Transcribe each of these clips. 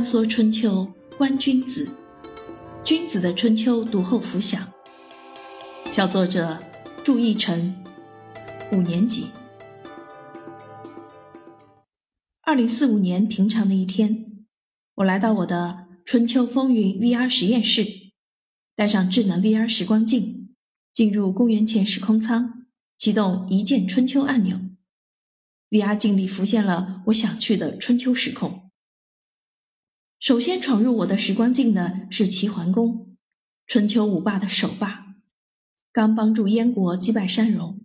穿梭春秋，观君子。君子的春秋读后浮想。小作者祝义成，五年级。二零四五年平常的一天，我来到我的春秋风云 VR 实验室，带上智能 VR 时光镜，进入公元前时空舱，启动一键春秋按钮。VR 镜里浮现了我想去的春秋时空。首先闯入我的时光镜的是齐桓公，春秋五霸的首霸，刚帮助燕国击败山戎。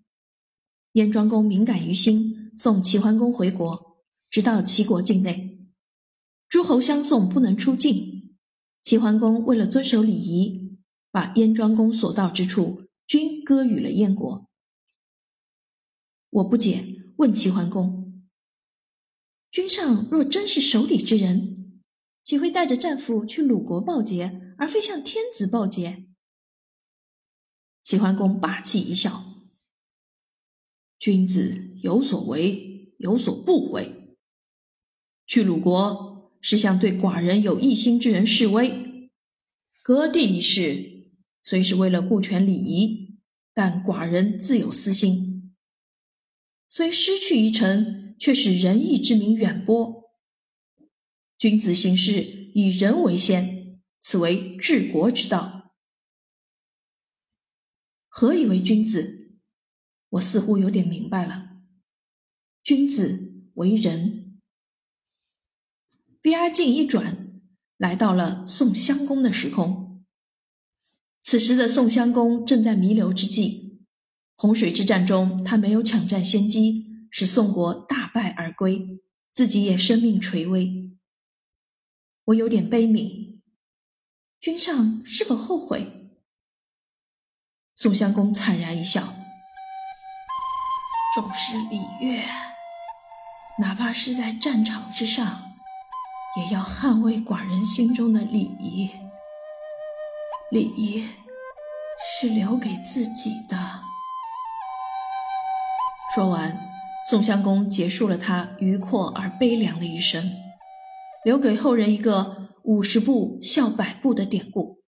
燕庄公敏感于心，送齐桓公回国，直到齐国境内，诸侯相送不能出境。齐桓公为了遵守礼仪，把燕庄公所到之处均割予了燕国。我不解，问齐桓公：“君上若真是守礼之人？”岂会带着战俘去鲁国报捷，而非向天子报捷？齐桓公霸气一笑：“君子有所为，有所不为。去鲁国是向对寡人有异心之人示威，割地一事虽是为了顾全礼仪，但寡人自有私心。虽失去一城，却使仁义之名远播。”君子行事以人为先，此为治国之道。何以为君子？我似乎有点明白了。君子为人。VR 镜一转，来到了宋襄公的时空。此时的宋襄公正在弥留之际，洪水之战中，他没有抢占先机，使宋国大败而归，自己也生命垂危。我有点悲悯，君上是否后悔？宋襄公惨然一笑：“重视礼乐，哪怕是在战场之上，也要捍卫寡人心中的礼仪。礼仪是留给自己的。”说完，宋襄公结束了他迂阔而悲凉的一生。留给后人一个五十步笑百步的典故。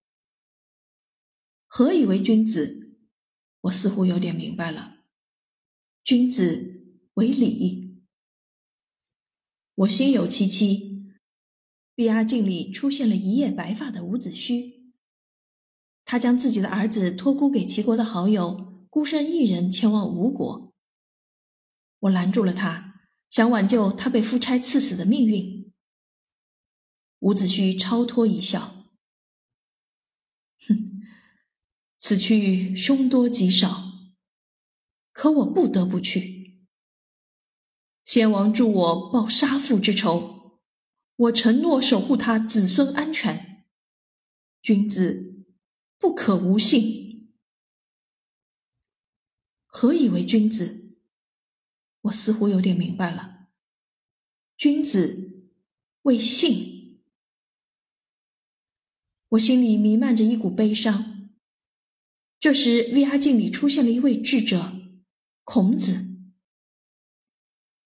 何以为君子？我似乎有点明白了。君子为礼。我心有戚戚。VR 镜里出现了一夜白发的伍子胥，他将自己的儿子托孤给齐国的好友，孤身一人前往吴国。我拦住了他，想挽救他被夫差赐死的命运。伍子胥超脱一笑：“哼，此去凶多吉少，可我不得不去。先王助我报杀父之仇，我承诺守护他子孙安全。君子不可无信。何以为君子？我似乎有点明白了。君子为信。”我心里弥漫着一股悲伤。这时，VR 镜里出现了一位智者——孔子。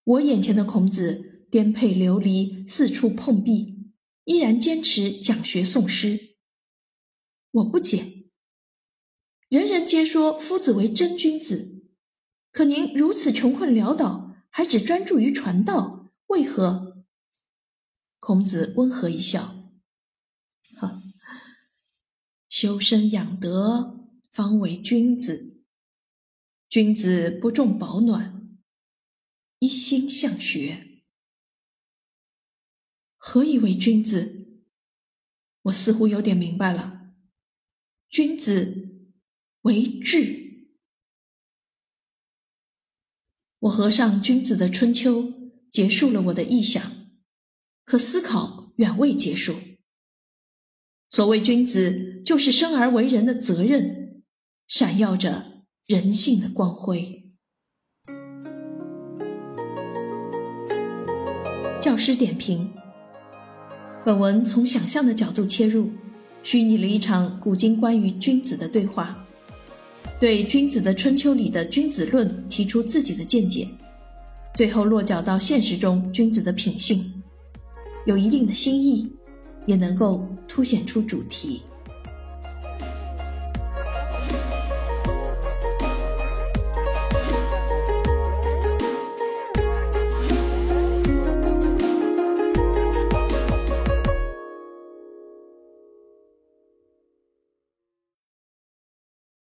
我眼前的孔子颠沛流离，四处碰壁，依然坚持讲学诵诗。我不解，人人皆说夫子为真君子，可您如此穷困潦倒，还只专注于传道，为何？孔子温和一笑。修身养德，方为君子。君子不重保暖，一心向学。何以为君子？我似乎有点明白了。君子为智。我合上君子的春秋，结束了我的臆想。可思考远未结束。所谓君子，就是生而为人的责任，闪耀着人性的光辉。教师点评：本文从想象的角度切入，虚拟了一场古今关于君子的对话，对君子的春秋里的君子论提出自己的见解，最后落脚到现实中君子的品性，有一定的新意。也能够凸显出主题。